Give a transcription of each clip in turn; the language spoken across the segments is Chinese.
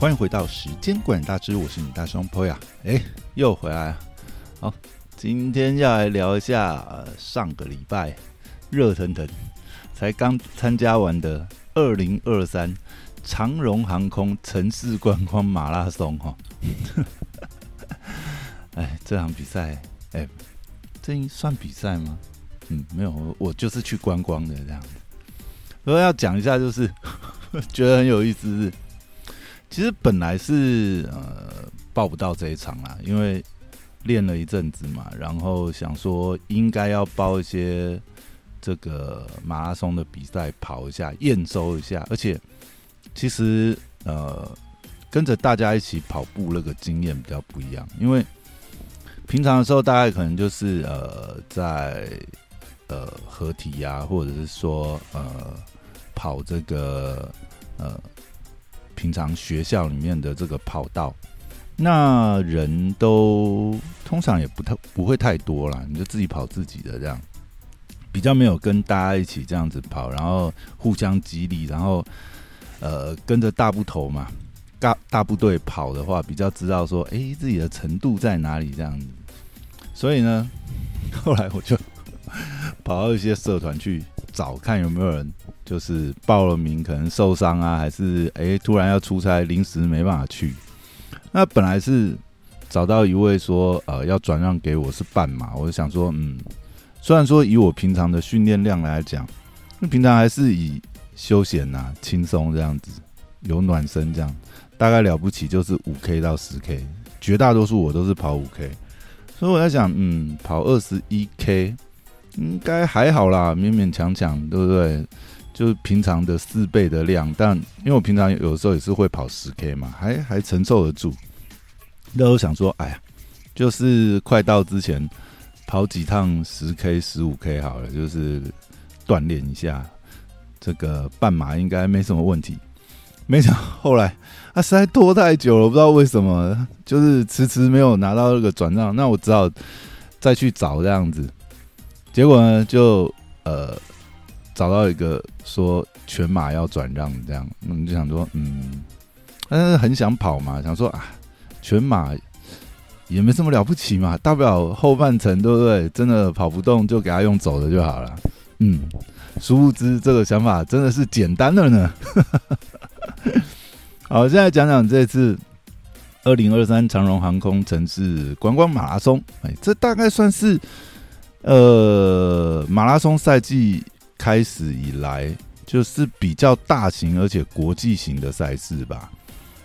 欢迎回到时间管理大师，我是你大双 p o 呀，哎，又回来了。好，今天要来聊一下呃上个礼拜热腾腾才刚参加完的二零二三长荣航空城市观光马拉松哈。哎，这场比赛，哎，这算比赛吗？嗯，没有，我就是去观光的这样子。我要讲一下，就是 觉得很有意思是。其实本来是呃报不到这一场啦，因为练了一阵子嘛，然后想说应该要报一些这个马拉松的比赛跑一下，验收一下。而且其实呃跟着大家一起跑步那个经验比较不一样，因为平常的时候大概可能就是呃在呃合体呀，或者是说呃跑这个呃。平常学校里面的这个跑道，那人都通常也不太不会太多啦，你就自己跑自己的这样，比较没有跟大家一起这样子跑，然后互相激励，然后呃跟着大部头嘛，大大部队跑的话，比较知道说，哎，自己的程度在哪里这样子。所以呢，后来我就 跑到一些社团去找，看有没有人。就是报了名，可能受伤啊，还是哎突然要出差，临时没办法去。那本来是找到一位说，呃，要转让给我是半马，我就想说，嗯，虽然说以我平常的训练量来讲，那平常还是以休闲呐、轻松这样子，有暖身这样，大概了不起就是五 K 到十 K，绝大多数我都是跑五 K，所以我在想，嗯，跑二十一 K 应该还好啦，勉勉强强，对不对？就是平常的四倍的量，但因为我平常有时候也是会跑十 K 嘛，还还承受得住。那我想说，哎呀，就是快到之前跑几趟十 K、十五 K 好了，就是锻炼一下。这个半马应该没什么问题。没想后来啊，实在拖太久了，不知道为什么，就是迟迟没有拿到那个转让，那我只好再去找这样子。结果呢，就呃。找到一个说全马要转让这样，那你就想说，嗯，但是很想跑嘛，想说啊，全马也没什么了不起嘛，大不了后半程对不对？真的跑不动就给他用走的就好了。嗯，殊不知这个想法真的是简单了呢。好，现在讲讲这次二零二三长荣航空城市观光马拉松，哎，这大概算是呃马拉松赛季。开始以来就是比较大型而且国际型的赛事吧。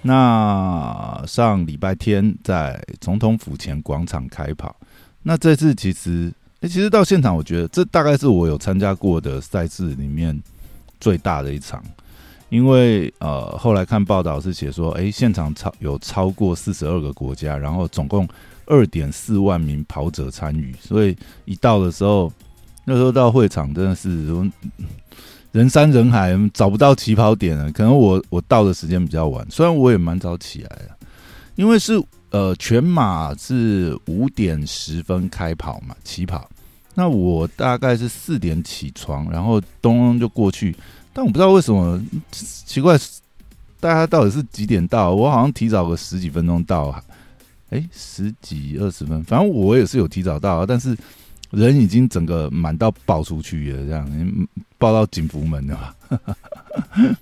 那上礼拜天在总统府前广场开跑。那这次其实，哎，其实到现场，我觉得这大概是我有参加过的赛事里面最大的一场。因为呃，后来看报道是写说，哎，现场超有超过四十二个国家，然后总共二点四万名跑者参与，所以一到的时候。那时候到会场真的是人山人海，找不到起跑点了。可能我我到的时间比较晚，虽然我也蛮早起来的，因为是呃全马是五点十分开跑嘛，起跑。那我大概是四点起床，然后咚咚就过去。但我不知道为什么奇怪，大家到底是几点到？我好像提早个十几分钟到，哎，十几二十分，反正我也是有提早到，但是。人已经整个满到爆出去了，这样爆到警服门了。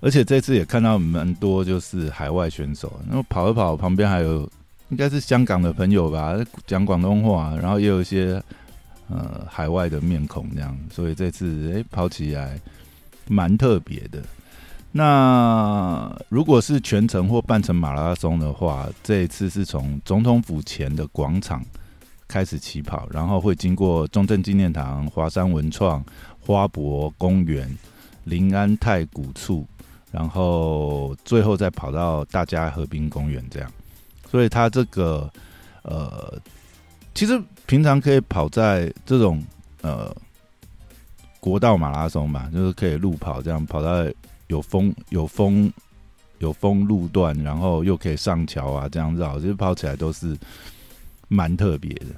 而且这次也看到蛮多就是海外选手，然后跑一跑，旁边还有应该是香港的朋友吧，讲广东话，然后也有一些呃海外的面孔这样，所以这次哎跑起来蛮特别的。那如果是全程或半程马拉松的话，这一次是从总统府前的广场。开始起跑，然后会经过中正纪念堂、华山文创、花博公园、临安太古处，然后最后再跑到大家河滨公园这样。所以它这个呃，其实平常可以跑在这种呃国道马拉松嘛，就是可以路跑这样跑到有风、有风、有风路段，然后又可以上桥啊，这样绕，其实跑起来都是。蛮特别的，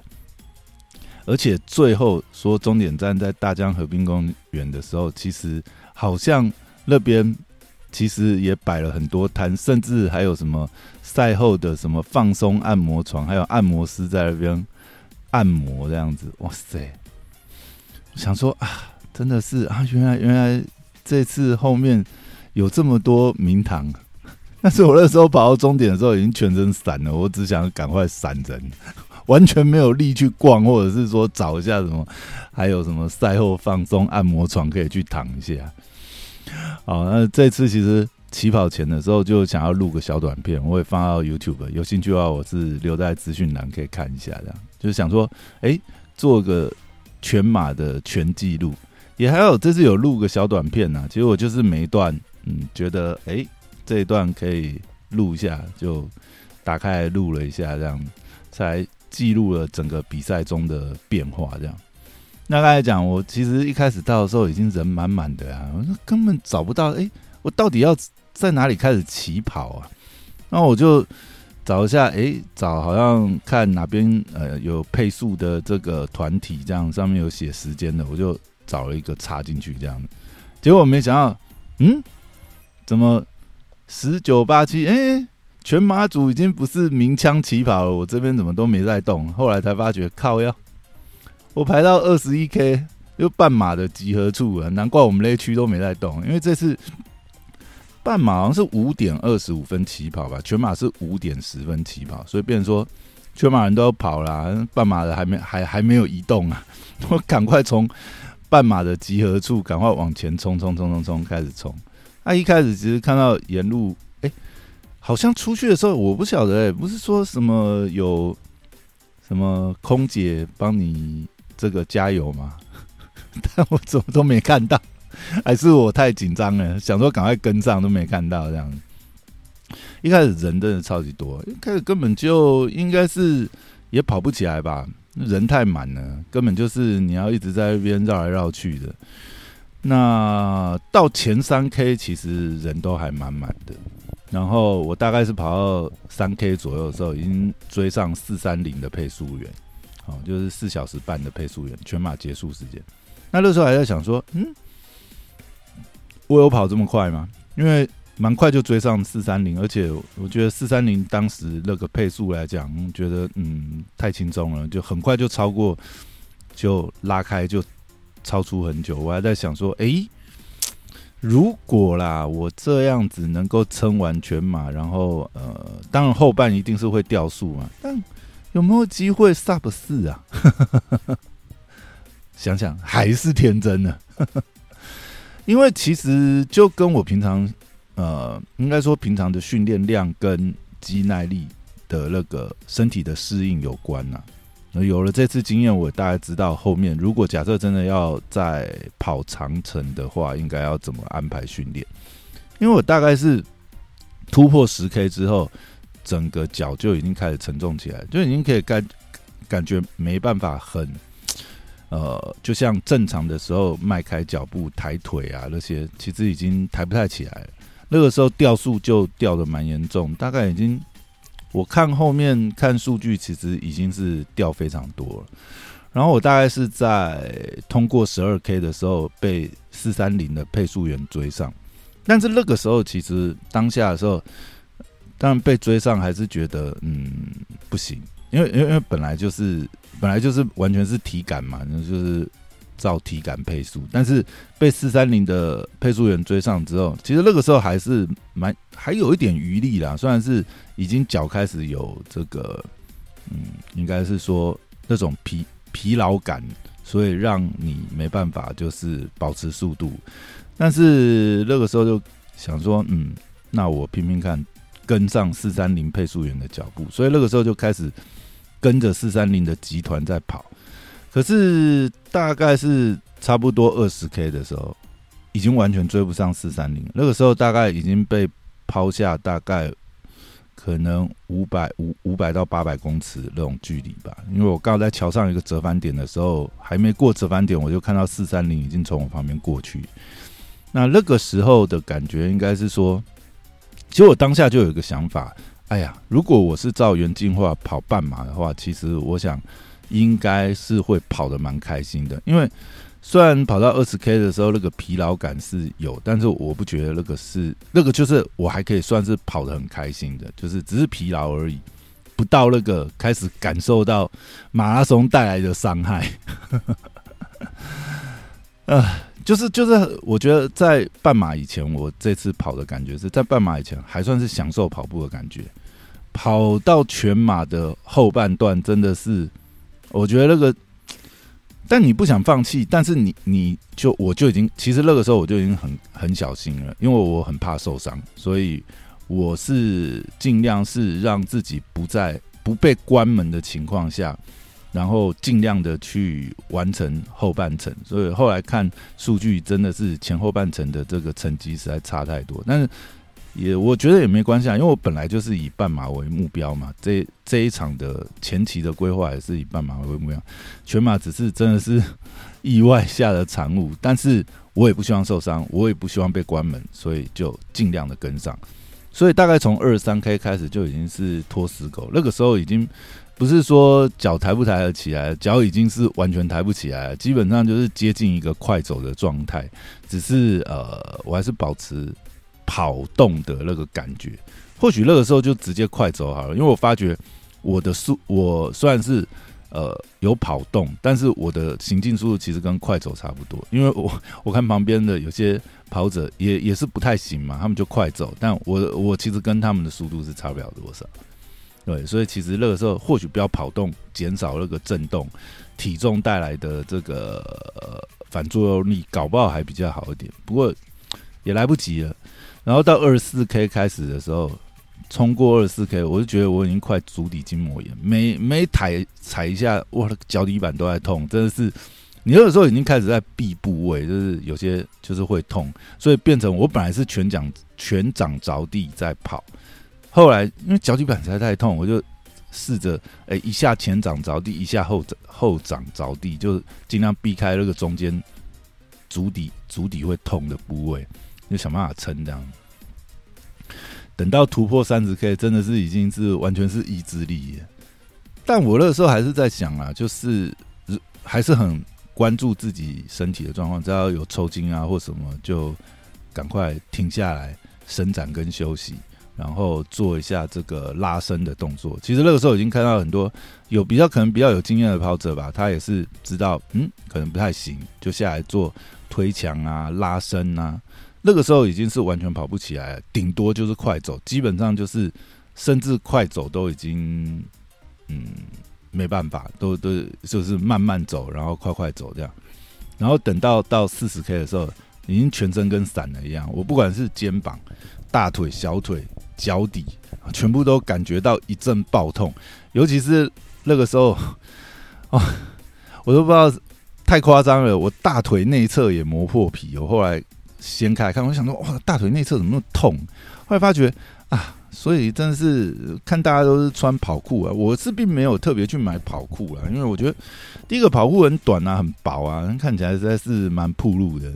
而且最后说终点站在大江河滨公园的时候，其实好像那边其实也摆了很多摊，甚至还有什么赛后的什么放松按摩床，还有按摩师在那边按摩这样子。哇塞！想说啊，真的是啊，原来原来这次后面有这么多名堂。但是我那时候跑到终点的时候，已经全身散了，我只想赶快闪人，完全没有力去逛，或者是说找一下什么，还有什么赛后放松按摩床可以去躺一下。好，那这次其实起跑前的时候就想要录个小短片，我会放到 YouTube，有兴趣的话我是留在资讯栏可以看一下，这样就是想说，哎，做个全马的全记录，也还有这次有录个小短片呐。其实我就是每一段，嗯，觉得哎。这一段可以录一下，就打开录了一下，这样才记录了整个比赛中的变化。这样，那刚才讲，我其实一开始到的时候已经人满满的啊，我根本找不到，哎，我到底要在哪里开始起跑啊？那我就找一下，哎，找好像看哪边呃有配速的这个团体，这样上面有写时间的，我就找了一个插进去，这样结果没想到，嗯，怎么？十九八七，哎，全马组已经不是鸣枪起跑了，我这边怎么都没在动？后来才发觉，靠要我排到二十一 K，又半马的集合处了，难怪我们那区都没在动，因为这次半马好像是五点二十五分起跑吧，全马是五点十分起跑，所以变成说全马人都要跑啦，半马的还没还还没有移动啊，我赶快从半马的集合处赶快往前冲冲冲冲冲，开始冲。他一开始其实看到沿路，哎，好像出去的时候，我不晓得，哎，不是说什么有什么空姐帮你这个加油吗？但我怎么都没看到，还是我太紧张了，想说赶快跟上都没看到这样。一开始人真的超级多，一开始根本就应该是也跑不起来吧，人太满了，根本就是你要一直在那边绕来绕去的。那到前三 K 其实人都还满满的，然后我大概是跑到三 K 左右的时候，已经追上四三零的配速员，哦，就是四小时半的配速员，全马结束时间。那那时候还在想说，嗯，我有跑这么快吗？因为蛮快就追上四三零，而且我觉得四三零当时那个配速来讲，觉得嗯太轻松了，就很快就超过，就拉开就。超出很久，我还在想说，哎，如果啦，我这样子能够撑完全马，然后呃，当然后半一定是会掉速嘛，但有没有机会 sub 四啊？想想还是天真呢，因为其实就跟我平常呃，应该说平常的训练量跟肌耐力的那个身体的适应有关呐。有了这次经验，我大概知道后面如果假设真的要再跑长城的话，应该要怎么安排训练。因为我大概是突破十 K 之后，整个脚就已经开始沉重起来，就已经可以感感觉没办法很呃，就像正常的时候迈开脚步、抬腿啊那些，其实已经抬不太起来。那个时候掉速就掉的蛮严重，大概已经。我看后面看数据，其实已经是掉非常多了。然后我大概是在通过十二 K 的时候被四三零的配速员追上，但是那个时候其实当下的时候，当然被追上还是觉得嗯不行，因为因为因为本来就是本来就是完全是体感嘛，就是。照体感配速，但是被四三零的配速员追上之后，其实那个时候还是蛮还有一点余力啦。虽然是已经脚开始有这个，嗯，应该是说那种疲疲劳感，所以让你没办法就是保持速度。但是那个时候就想说，嗯，那我拼拼看跟上四三零配速员的脚步。所以那个时候就开始跟着四三零的集团在跑。可是大概是差不多二十 K 的时候，已经完全追不上四三零。那个时候大概已经被抛下大概可能五百五五百到八百公尺那种距离吧。因为我刚好在桥上一个折返点的时候，还没过折返点，我就看到四三零已经从我旁边过去。那那个时候的感觉应该是说，其实我当下就有一个想法：，哎呀，如果我是照原计划跑半马的话，其实我想。应该是会跑得蛮开心的。因为虽然跑到二十 K 的时候，那个疲劳感是有，但是我不觉得那个是那个就是我还可以算是跑得很开心的，就是只是疲劳而已，不到那个开始感受到马拉松带来的伤害。呃。就是就是，我觉得在半马以前，我这次跑的感觉是在半马以前还算是享受跑步的感觉。跑到全马的后半段，真的是我觉得那个，但你不想放弃，但是你你就我就已经其实那个时候我就已经很很小心了，因为我很怕受伤，所以我是尽量是让自己不在不被关门的情况下。然后尽量的去完成后半程，所以后来看数据真的是前后半程的这个成绩实在差太多。但是也我觉得也没关系啊，因为我本来就是以半马为目标嘛。这这一场的前期的规划也是以半马为目标，全马只是真的是意外下的产物。但是我也不希望受伤，我也不希望被关门，所以就尽量的跟上。所以大概从二三 K 开始就已经是拖死狗，那个时候已经。不是说脚抬不抬得起来，脚已经是完全抬不起来了，基本上就是接近一个快走的状态。只是呃，我还是保持跑动的那个感觉。或许那个时候就直接快走好了，因为我发觉我的速，我虽然是呃有跑动，但是我的行进速度其实跟快走差不多。因为我 我看旁边的有些跑者也也是不太行嘛，他们就快走，但我我其实跟他们的速度是差不了多少。对，所以其实那个时候或许不要跑动，减少那个震动，体重带来的这个反作用力，搞不好还比较好一点。不过也来不及了。然后到二十四 K 开始的时候，冲过二十四 K，我就觉得我已经快足底筋膜炎，每每踩踩一下，我的脚底板都在痛，真的是。你那个时候已经开始在臂部位，就是有些就是会痛，所以变成我本来是全掌全掌着地在跑。后来因为脚底板实在太痛，我就试着哎一下前掌着地，一下后掌后掌着地，就尽量避开那个中间足底足底会痛的部位，就想办法撑这样。等到突破三十 K，真的是已经是完全是意志力。但我那个时候还是在想啊，就是还是很关注自己身体的状况，只要有抽筋啊或什么，就赶快停下来伸展跟休息。然后做一下这个拉伸的动作。其实那个时候已经看到很多有比较可能比较有经验的跑者吧，他也是知道，嗯，可能不太行，就下来做推墙啊、拉伸啊。那个时候已经是完全跑不起来，顶多就是快走，基本上就是甚至快走都已经，嗯，没办法，都都就是慢慢走，然后快快走这样。然后等到到四十 K 的时候，已经全身跟散了一样。我不管是肩膀、大腿、小腿。脚底全部都感觉到一阵爆痛，尤其是那个时候，哦，我都不知道太夸张了。我大腿内侧也磨破皮，我后来掀开看，我想说，哇，大腿内侧怎么那么痛？后来发觉啊，所以真的是看大家都是穿跑裤啊，我是并没有特别去买跑裤啊，因为我觉得第一个跑裤很短啊，很薄啊，看起来实在是蛮暴露的。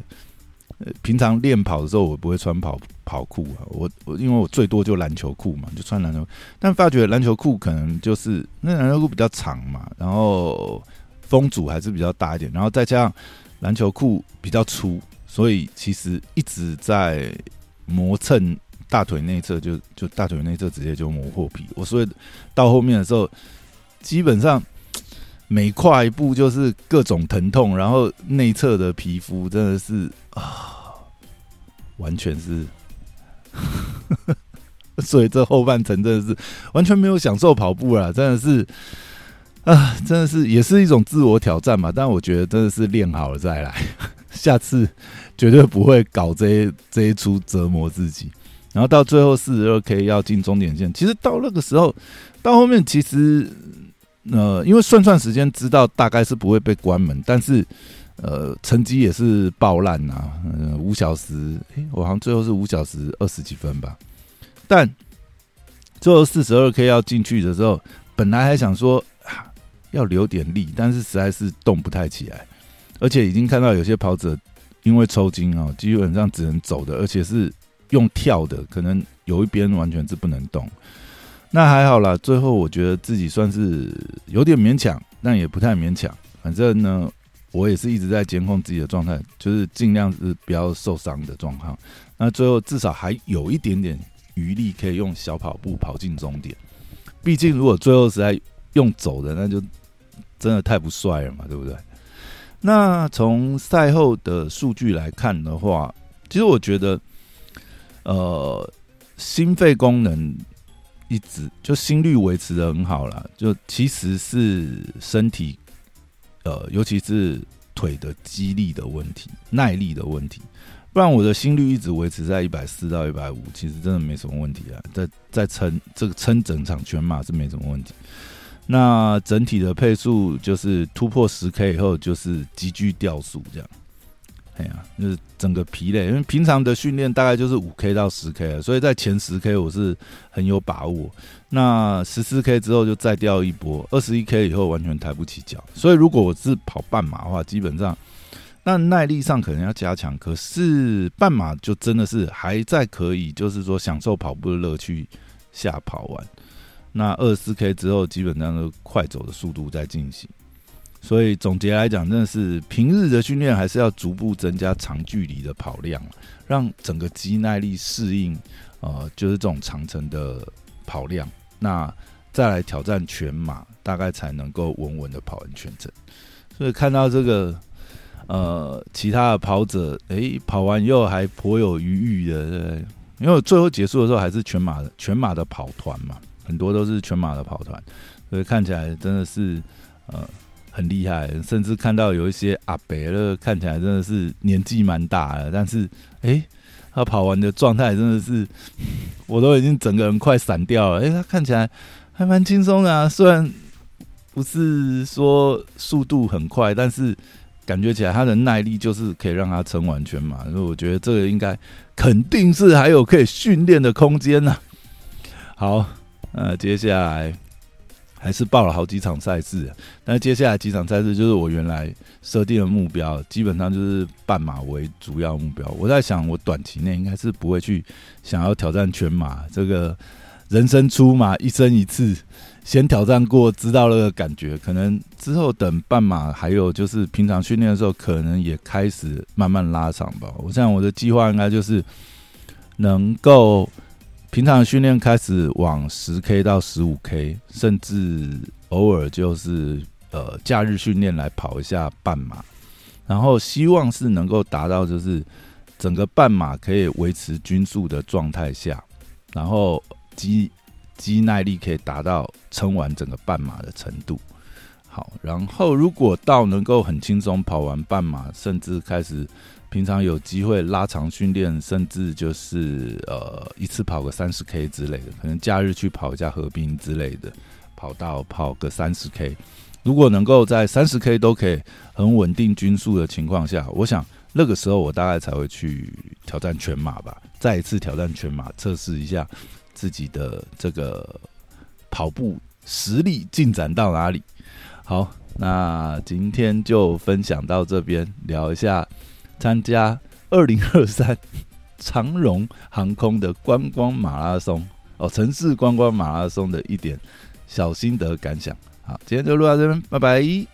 平常练跑的时候，我不会穿跑跑裤啊，我我因为我最多就篮球裤嘛，就穿篮球。但发觉篮球裤可能就是那篮球裤比较长嘛，然后风阻还是比较大一点，然后再加上篮球裤比较粗，所以其实一直在磨蹭大腿内侧，就就大腿内侧直接就磨破皮。我所以到后面的时候，基本上每跨一步就是各种疼痛，然后内侧的皮肤真的是啊。完全是，所以这后半程真的是完全没有享受跑步了，真的是啊，真的是也是一种自我挑战嘛。但我觉得真的是练好了再来，下次绝对不会搞这这一出折磨自己。然后到最后四十二 K 要进终点线，其实到那个时候，到后面其实呃，因为算算时间知道大概是不会被关门，但是。呃，成绩也是爆烂呐，五小时，诶，我好像最后是五小时二十几分吧。但最后四十二 K 要进去的时候，本来还想说要留点力，但是实在是动不太起来，而且已经看到有些跑者因为抽筋啊，基本上只能走的，而且是用跳的，可能有一边完全是不能动。那还好啦，最后我觉得自己算是有点勉强，但也不太勉强。反正呢，我也是一直在监控自己的状态，就是尽量是不要受伤的状况。那最后至少还有一点点余力，可以用小跑步跑进终点。毕竟如果最后实在用走的，那就真的太不帅了嘛，对不对？那从赛后的数据来看的话，其实我觉得，呃，心肺功能一直就心率维持的很好了，就其实是身体，呃，尤其是腿的肌力的问题、耐力的问题。不然我的心率一直维持在一百四到一百五，其实真的没什么问题啊。在在撑这个撑整场全马是没什么问题。那整体的配速就是突破十 K 以后，就是急剧掉速这样。哎呀，就是整个疲累，因为平常的训练大概就是五 K 到十 K 所以在前十 K 我是很有把握。那十四 K 之后就再掉一波，二十一 K 以后完全抬不起脚。所以如果我是跑半马的话，基本上那耐力上可能要加强。可是半马就真的是还在可以，就是说享受跑步的乐趣下跑完。那二四 K 之后，基本上都快走的速度在进行，所以总结来讲，真的是平日的训练还是要逐步增加长距离的跑量，让整个肌耐力适应，呃，就是这种长程的跑量，那再来挑战全马，大概才能够稳稳的跑完全程。所以看到这个，呃，其他的跑者，诶，跑完以后还颇有余裕的，因为最后结束的时候还是全马的全马的跑团嘛。很多都是全马的跑团，所以看起来真的是呃很厉害，甚至看到有一些阿北了，看起来真的是年纪蛮大的，但是哎，他跑完的状态真的是，我都已经整个人快散掉了。哎，他看起来还蛮轻松的啊，虽然不是说速度很快，但是感觉起来他的耐力就是可以让他撑完全马。所以我觉得这个应该肯定是还有可以训练的空间呢。好。呃，接下来还是报了好几场赛事，但接下来几场赛事就是我原来设定的目标，基本上就是半马为主要目标。我在想，我短期内应该是不会去想要挑战全马。这个人生出马一生一次，先挑战过，知道那个感觉。可能之后等半马，还有就是平常训练的时候，可能也开始慢慢拉长吧。我想我的计划应该就是能够。平常训练开始往十 K 到十五 K，甚至偶尔就是呃假日训练来跑一下半马，然后希望是能够达到就是整个半马可以维持均速的状态下，然后肌肌耐力可以达到撑完整个半马的程度。好，然后如果到能够很轻松跑完半马，甚至开始。平常有机会拉长训练，甚至就是呃一次跑个三十 K 之类的，可能假日去跑一下河滨之类的，跑到跑个三十 K。如果能够在三十 K 都可以很稳定均速的情况下，我想那个时候我大概才会去挑战全马吧，再一次挑战全马，测试一下自己的这个跑步实力进展到哪里。好，那今天就分享到这边，聊一下。参加二零二三 长荣航空的观光马拉松哦，城市观光马拉松的一点小心得感想。好，今天就录到这边，拜拜。